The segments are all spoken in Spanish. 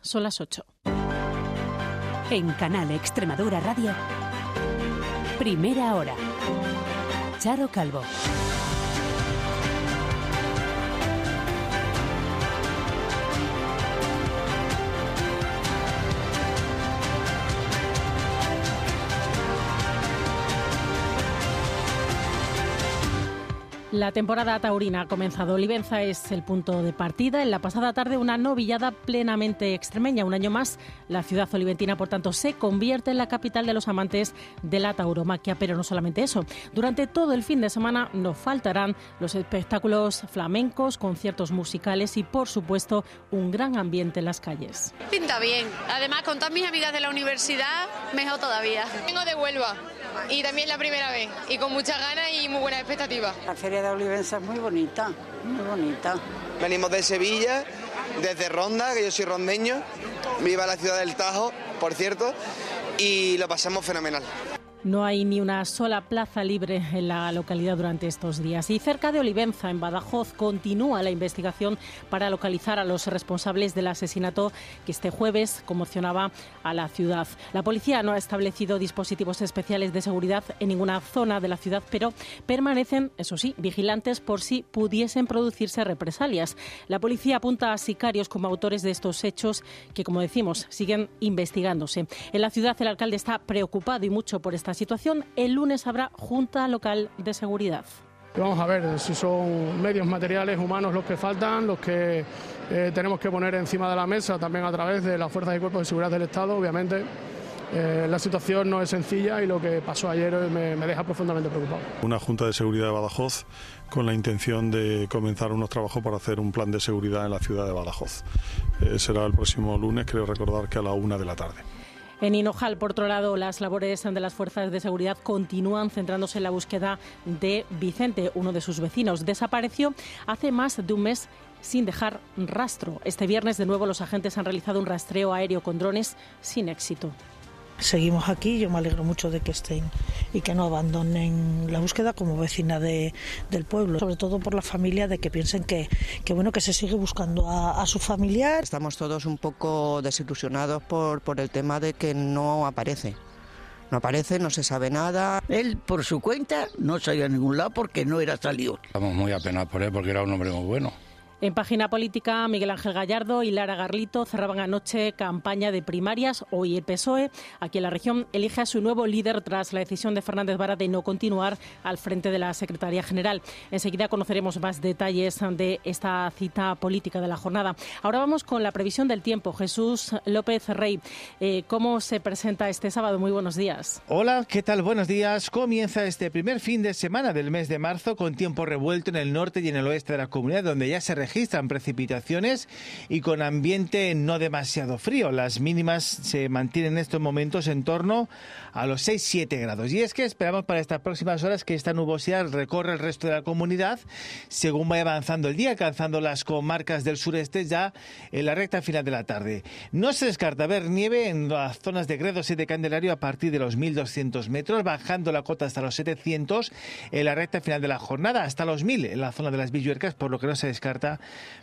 Son las 8. En Canal Extremadura Radio, primera hora. Charo Calvo. La temporada taurina ha comenzado. Olivenza es el punto de partida. En la pasada tarde una novillada plenamente extremeña. Un año más, la ciudad oliventina, por tanto, se convierte en la capital de los amantes de la tauromaquia. Pero no solamente eso. Durante todo el fin de semana nos faltarán los espectáculos flamencos, conciertos musicales y, por supuesto, un gran ambiente en las calles. Pinta bien. Además, con todas mis amigas de la universidad, mejor todavía. Vengo de Huelva y también la primera vez y con muchas ganas y muy buenas expectativas. La feria de Olivenza es muy bonita, muy bonita. Venimos de Sevilla, desde Ronda, que yo soy rondeño, viva la ciudad del Tajo, por cierto, y lo pasamos fenomenal. No hay ni una sola plaza libre en la localidad durante estos días. Y cerca de Olivenza, en Badajoz, continúa la investigación para localizar a los responsables del asesinato que este jueves conmocionaba a la ciudad. La policía no ha establecido dispositivos especiales de seguridad en ninguna zona de la ciudad, pero permanecen, eso sí, vigilantes por si pudiesen producirse represalias. La policía apunta a sicarios como autores de estos hechos que, como decimos, siguen investigándose. En la ciudad el alcalde está preocupado y mucho por esta situación. El lunes habrá Junta Local de Seguridad. Vamos a ver si son medios materiales humanos los que faltan, los que eh, tenemos que poner encima de la mesa también a través de las fuerzas y cuerpos de seguridad del Estado, obviamente. Eh, la situación no es sencilla y lo que pasó ayer me, me, deja profundamente preocupado. Una Junta de Seguridad de Badajoz con la intención de comenzar unos trabajos para hacer un plan de seguridad en la ciudad de Badajoz. Eh, será el próximo lunes, creo recordar que a la una de la tarde. En Hinojal, por otro lado, las labores de las fuerzas de seguridad continúan centrándose en la búsqueda de Vicente, uno de sus vecinos. Desapareció hace más de un mes sin dejar rastro. Este viernes, de nuevo, los agentes han realizado un rastreo aéreo con drones sin éxito seguimos aquí. Yo me alegro mucho de que estén y que no abandonen la búsqueda como vecina de, del pueblo, sobre todo por la familia, de que piensen que, que bueno que se sigue buscando a, a, su familiar. Estamos todos un poco desilusionados por, por el tema de que no aparece. No aparece, no se sabe nada. Él, por su cuenta, no salió a ningún lado porque no era salido. Estamos muy apenados por él porque era un hombre muy bueno. En página política, Miguel Ángel Gallardo y Lara Garlito cerraban anoche campaña de primarias. Hoy el PSOE, aquí en la región, elige a su nuevo líder tras la decisión de Fernández Vara de no continuar al frente de la Secretaría General. Enseguida conoceremos más detalles de esta cita política de la jornada. Ahora vamos con la previsión del tiempo. Jesús López Rey, eh, ¿cómo se presenta este sábado? Muy buenos días. Hola, ¿qué tal? Buenos días. Comienza este primer fin de semana del mes de marzo con tiempo revuelto en el norte y en el oeste de la comunidad, donde ya se registran precipitaciones y con ambiente no demasiado frío. Las mínimas se mantienen en estos momentos en torno a los 6-7 grados. Y es que esperamos para estas próximas horas que esta nubosidad recorra el resto de la comunidad según vaya avanzando el día, alcanzando las comarcas del sureste ya en la recta final de la tarde. No se descarta ver nieve en las zonas de Gredos y de Candelario a partir de los 1200 metros, bajando la cota hasta los 700 en la recta final de la jornada, hasta los 1000 en la zona de las Villuercas, por lo que no se descarta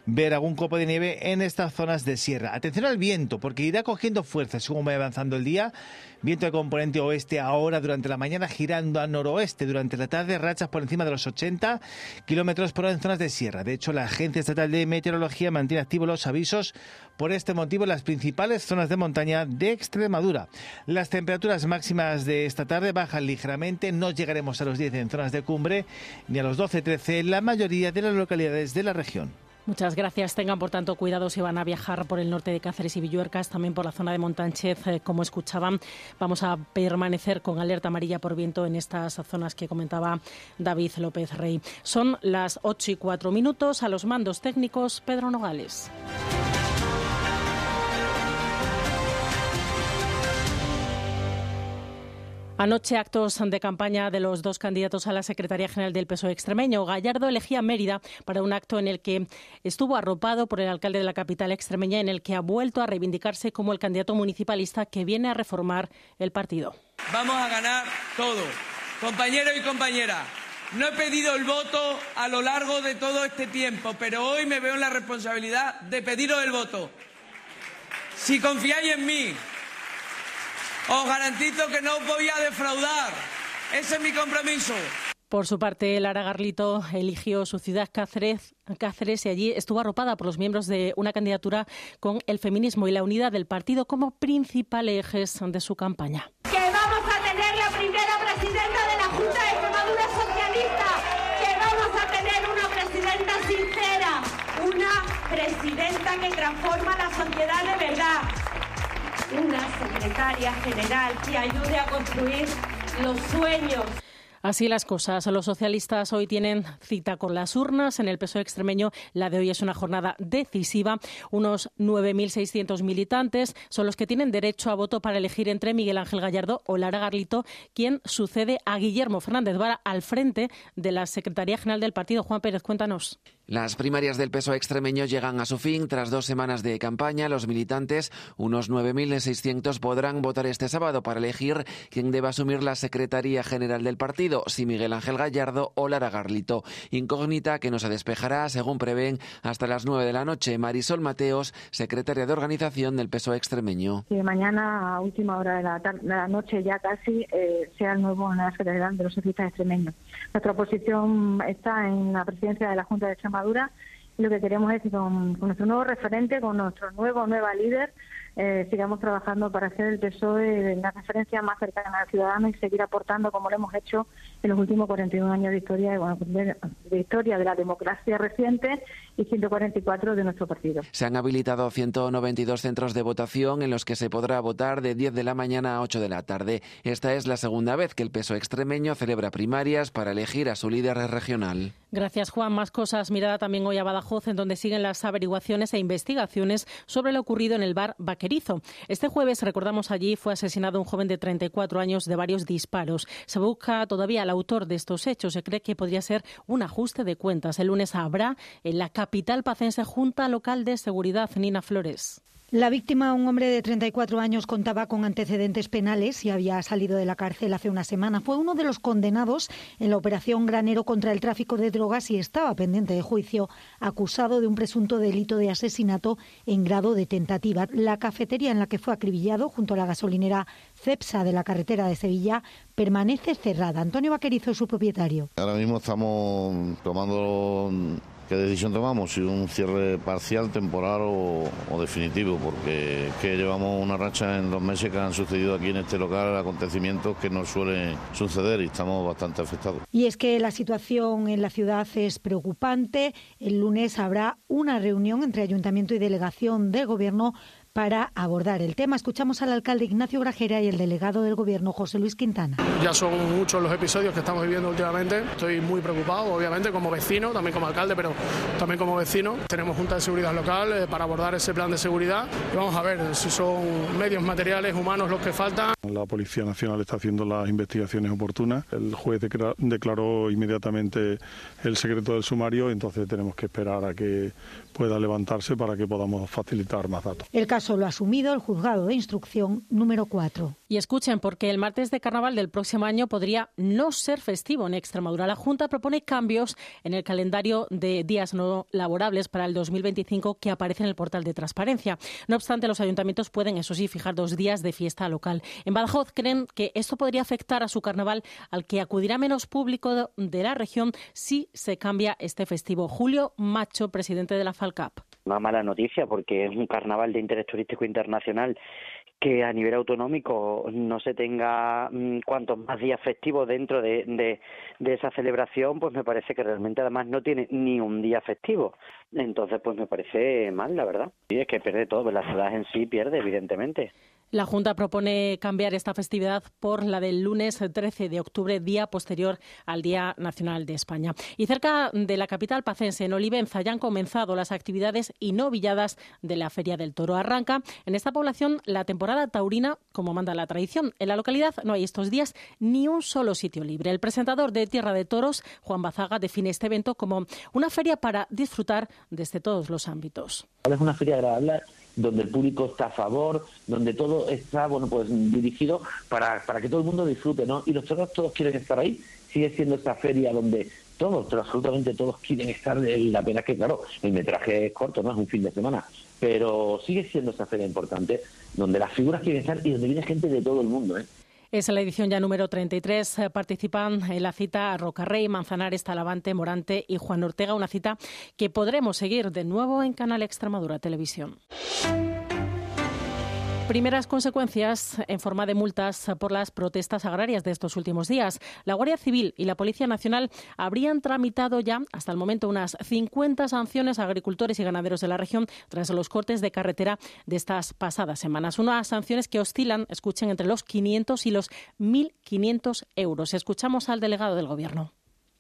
ver algún copo de nieve en estas zonas de sierra. Atención al viento, porque irá cogiendo fuerza según va avanzando el día. Viento de componente oeste ahora durante la mañana, girando a noroeste durante la tarde, rachas por encima de los 80 kilómetros por hora en zonas de sierra. De hecho, la Agencia Estatal de Meteorología mantiene activos los avisos por este motivo en las principales zonas de montaña de Extremadura. Las temperaturas máximas de esta tarde bajan ligeramente, no llegaremos a los 10 en zonas de cumbre ni a los 12-13 en la mayoría de las localidades de la región. Muchas gracias. Tengan, por tanto, cuidado si van a viajar por el norte de Cáceres y Villuercas, también por la zona de Montánchez, eh, como escuchaban. Vamos a permanecer con alerta amarilla por viento en estas zonas que comentaba David López Rey. Son las 8 y 4 minutos. A los mandos técnicos, Pedro Nogales. Anoche actos de campaña de los dos candidatos a la Secretaría General del PSOE extremeño. Gallardo elegía Mérida para un acto en el que estuvo arropado por el alcalde de la capital extremeña, en el que ha vuelto a reivindicarse como el candidato municipalista que viene a reformar el partido. Vamos a ganar todo. Compañeros y compañeras, no he pedido el voto a lo largo de todo este tiempo, pero hoy me veo en la responsabilidad de pediros el voto. Si confiáis en mí, os garantizo que no os voy a defraudar. Ese es mi compromiso. Por su parte, Lara Garlito eligió su ciudad Cáceres, Cáceres y allí estuvo arropada por los miembros de una candidatura con el feminismo y la unidad del partido como principales ejes de su campaña. Que vamos a tener la primera presidenta de la Junta de Extremadura Socialista, que vamos a tener una presidenta sincera, una presidenta que transforma la sociedad de verdad, una secretaria general que ayude a construir los sueños Así las cosas. Los socialistas hoy tienen cita con las urnas. En el PSOE extremeño, la de hoy es una jornada decisiva. Unos 9.600 militantes son los que tienen derecho a voto para elegir entre Miguel Ángel Gallardo o Lara Garlito, quien sucede a Guillermo Fernández Vara al frente de la Secretaría General del partido. Juan Pérez, cuéntanos. Las primarias del PSOE extremeño llegan a su fin. Tras dos semanas de campaña, los militantes, unos 9.600, podrán votar este sábado para elegir quién debe asumir la Secretaría General del partido, si Miguel Ángel Gallardo o Lara Garlito. Incógnita que no se despejará, según prevén, hasta las 9 de la noche. Marisol Mateos, secretaria de organización del PSOE extremeño. Mañana, a última hora de la, noche, ya casi, eh, sea el nuevo en la de los Socialistas Extremeños. Nuestra posición está en la presidencia de la Junta de Extremadura lo que queremos es que con, nuestro nuevo referente, con nuestro nuevo nueva líder, eh, sigamos trabajando para hacer el PSOE la referencia más cercana al ciudadano y seguir aportando como lo hemos hecho en los últimos 41 años de historia, de, historia de la democracia reciente y 144 de nuestro partido. Se han habilitado 192 centros de votación en los que se podrá votar de 10 de la mañana a 8 de la tarde. Esta es la segunda vez que el PSOE extremeño celebra primarias para elegir a su líder regional. Gracias, Juan. Más cosas. Mirada también hoy a Badajoz, en donde siguen las averiguaciones e investigaciones sobre lo ocurrido en el bar Este jueves, recordamos allí, fue asesinado un joven de 34 años de varios disparos. Se busca todavía al autor de estos hechos. Se cree que podría ser un ajuste de cuentas. El lunes habrá en la capital pacense Junta Local de Seguridad, Nina Flores. La víctima, un hombre de 34 años, contaba con antecedentes penales y había salido de la cárcel hace una semana. Fue uno de los condenados en la operación Granero contra el tráfico de drogas y estaba pendiente de juicio, acusado de un presunto delito de asesinato en grado de tentativa. La cafetería en la que fue acribillado, junto a la gasolinera Cepsa de la carretera de Sevilla, permanece cerrada. Antonio Vaquerizo es su propietario. Ahora mismo estamos tomando ¿Qué decisión tomamos? Si un cierre parcial, temporal o, definitivo, porque que llevamos una racha en dos meses que han sucedido aquí en este local acontecimientos que no suelen suceder y estamos bastante afectados. Y es que la situación en la ciudad es preocupante. El lunes habrá una reunión entre ayuntamiento y delegación del gobierno para abordar el tema. Escuchamos al alcalde Ignacio Grajera y el delegado del Gobierno, José Luis Quintana. Ya son muchos los episodios que estamos viviendo últimamente. Estoy muy preocupado, obviamente, como vecino, también como alcalde, pero también como vecino. Tenemos Junta de Seguridad Local eh, para abordar ese plan de seguridad y vamos a ver si son medios materiales, humanos los que faltan. La Policía Nacional está haciendo las investigaciones oportunas. El juez declaró inmediatamente el secreto del sumario, entonces tenemos que esperar a que pueda levantarse para que podamos facilitar más datos. El caso lo ha asumido el juzgado de instrucción número 4. Y escuchen, porque el martes de carnaval del próximo año podría no ser festivo en Extremadura. La Junta propone cambios en el calendario de días no laborables para el 2025 que aparece en el portal de transparencia. No obstante, los ayuntamientos pueden, eso sí, fijar dos días de fiesta local. En Badajoz creen que esto podría afectar a su carnaval al que acudirá menos público de la región si se cambia este festivo. Julio Macho, presidente de la FALCAP. Una mala noticia porque es un carnaval de interés turístico internacional que a nivel autonómico no se tenga mm, cuantos más días festivos dentro de, de, esa celebración, pues me parece que realmente además no tiene ni un día festivo. Entonces, pues me parece mal, la verdad. Y es que pierde todo, la ciudad en sí pierde, evidentemente. La Junta propone cambiar esta festividad por la del lunes 13 de octubre, día posterior al Día Nacional de España. Y cerca de la capital pacense, en Olivenza, ya han comenzado las actividades y novilladas de la Feria del Toro. Arranca en esta población la temporada taurina, como manda la tradición. En la localidad no hay estos días ni un solo sitio libre. El presentador de Tierra de Toros, Juan Bazaga, define este evento como una feria para disfrutar desde todos los ámbitos. Es una feria agradable donde el público está a favor, donde todo está bueno pues dirigido para, para que todo el mundo disfrute, ¿no? Y los toros todos quieren estar ahí. Sigue siendo esta feria donde todos, pero absolutamente todos quieren estar. Y la pena es que, claro, el metraje es corto, no es un fin de semana, pero sigue siendo esa feria importante donde las figuras quieren estar y donde viene gente de todo el mundo. ¿eh? Es la edición ya número 33. Eh, participan en la cita Rocarrey, Manzanares, Talavante, Morante y Juan Ortega, una cita que podremos seguir de nuevo en Canal Extremadura Televisión. Primeras consecuencias en forma de multas por las protestas agrarias de estos últimos días. La Guardia Civil y la Policía Nacional habrían tramitado ya hasta el momento unas 50 sanciones a agricultores y ganaderos de la región tras los cortes de carretera de estas pasadas semanas. Unas sanciones que oscilan, escuchen, entre los 500 y los 1.500 euros. Escuchamos al delegado del Gobierno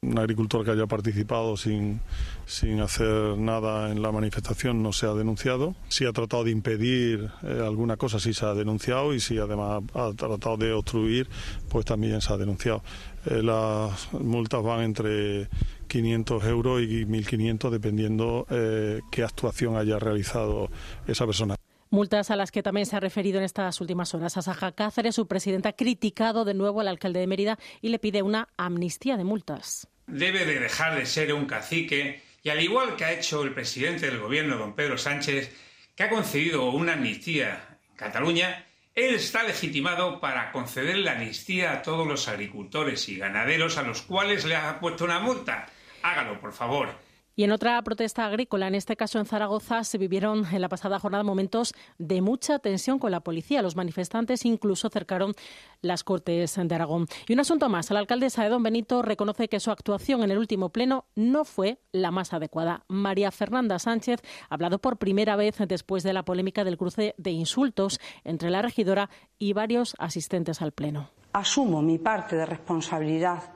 un agricultor que haya participado sin, sin, hacer nada en la manifestación no se ha denunciado. Si ha tratado de impedir eh, alguna cosa, sí se ha denunciado y si además ha tratado de obstruir, pues también se ha denunciado. Eh, las multas van entre 500 euros y 1.500 dependiendo eh, qué actuación haya realizado esa persona. Multas a las que también se ha referido en estas últimas horas. Asaja Cáceres, su presidenta, ha criticado de nuevo al alcalde de Mérida y le pide una amnistía de multas debe de dejar de ser un cacique y al igual que ha hecho el presidente del gobierno, don Pedro Sánchez, que ha concedido una amnistía en Cataluña, él está legitimado para conceder la amnistía a todos los agricultores y ganaderos a los cuales le ha puesto una multa. Hágalo, por favor. Y en otra protesta agrícola, en este caso en Zaragoza, se vivieron en la pasada jornada momentos de mucha tensión con la policía. Los manifestantes incluso cercaron las Cortes de Aragón. Y un asunto más. La alcaldesa de Don Benito reconoce que su actuación en el último pleno no fue la más adecuada. María Fernanda Sánchez ha hablado por primera vez después de la polémica del cruce de insultos entre la regidora y varios asistentes al pleno. Asumo mi parte de responsabilidad,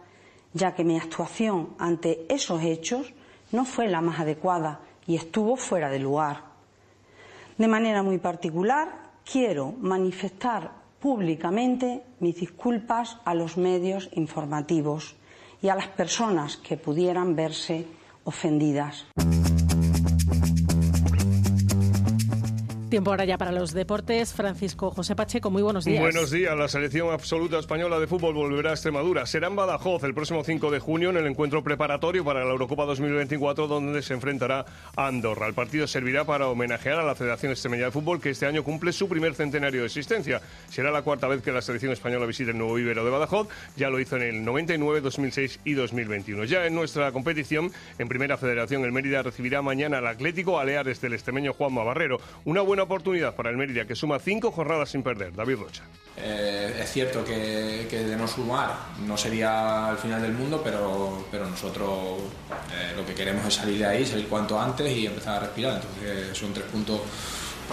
ya que mi actuación ante esos hechos no fue la más adecuada y estuvo fuera de lugar. De manera muy particular, quiero manifestar públicamente mis disculpas a los medios informativos y a las personas que pudieran verse ofendidas. Tiempo ahora ya para los deportes. Francisco José Pacheco, muy buenos días. Buenos días. La selección absoluta española de fútbol volverá a Extremadura. Será en Badajoz el próximo 5 de junio en el encuentro preparatorio para la Eurocopa 2024 donde se enfrentará a Andorra. El partido servirá para homenajear a la Federación Extremeña de Fútbol que este año cumple su primer centenario de existencia. Será la cuarta vez que la selección española visite el nuevo vivero de Badajoz. Ya lo hizo en el 99, 2006 y 2021. Ya en nuestra competición, en Primera Federación, el Mérida recibirá mañana al Atlético Aleares del extremeño Juanma Barrero. Una buena oportunidad para el Mérida, que suma cinco jornadas sin perder. David Rocha. Eh, es cierto que, que, de no sumar no sería el final del mundo, pero, pero nosotros eh, lo que queremos es salir de ahí, salir cuanto antes y empezar a respirar. Entonces son tres puntos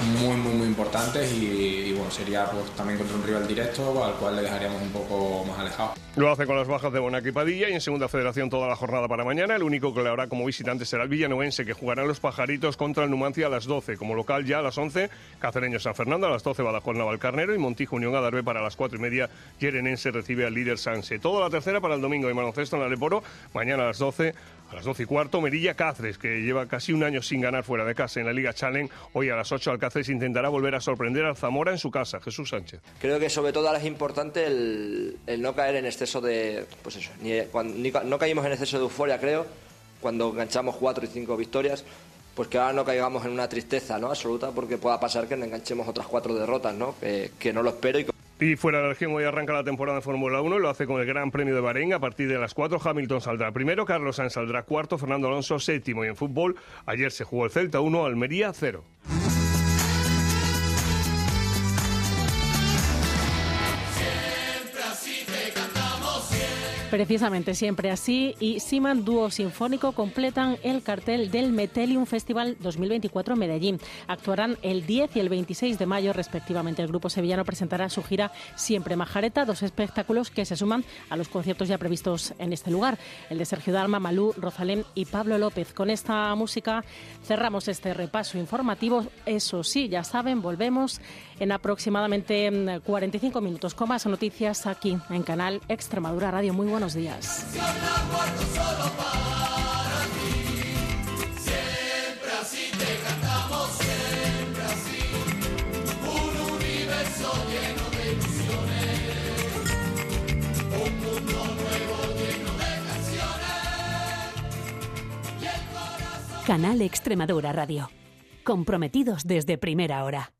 muy, muy, muy importantes y, bueno, sería pues, también contra un rival directo al cual le dejaríamos un poco más alejado. Lo hace con las bajas de Bonac y Padilla y en segunda federación toda la jornada para mañana. El único que le hará como visitante será el villanovense que jugará los pajaritos contra el Numancia a las 12. Como local ya a las 11, Cacereño San Fernando a las 12, Badajoz Navalcarnero y Montijo Unión Adarve para las 4 y media. Yerenense recibe al líder Sanse. Toda la tercera para el domingo y baloncesto en Aleporo. Mañana a las 12 a las 12 y cuarto, Merilla Cáceres, que lleva casi un año sin ganar fuera de casa en la Liga Challenge. Hoy a las 8 Alcáceres intentará volver a sorprender al Zamora en su casa. Jesús Sánchez. Creo que sobre todo ahora es importante el, no caer en exceso de. Pues eso, ni, no caímos en exceso de euforia, creo, cuando enganchamos cuatro y cinco victorias. Pues que ahora no caigamos en una tristeza ¿no? absoluta porque pueda pasar que enganchemos otras cuatro derrotas, ¿no? Que, que no lo espero. Y... Y fuera de la región, hoy arranca la temporada de Fórmula 1 y lo hace con el Gran Premio de Bahrein. A partir de las 4, Hamilton saldrá primero, Carlos Sainz saldrá cuarto, Fernando Alonso séptimo. Y en fútbol, ayer se jugó el Celta 1, Almería 0. Precisamente, siempre así. Y Siman Dúo Sinfónico completan el cartel del Metelium Festival 2024 en Medellín. Actuarán el 10 y el 26 de mayo, respectivamente. El grupo sevillano presentará su gira Siempre Majareta, dos espectáculos que se suman a los conciertos ya previstos en este lugar. El de Sergio Dalma, Malú, Rosalén y Pablo López. Con esta música cerramos este repaso informativo. Eso sí, ya saben, volvemos en aproximadamente 45 mm, minutos con más noticias aquí en Canal Extremadura Radio. Muy buenos días. Canal Extremadura Radio. Comprometidos desde primera hora.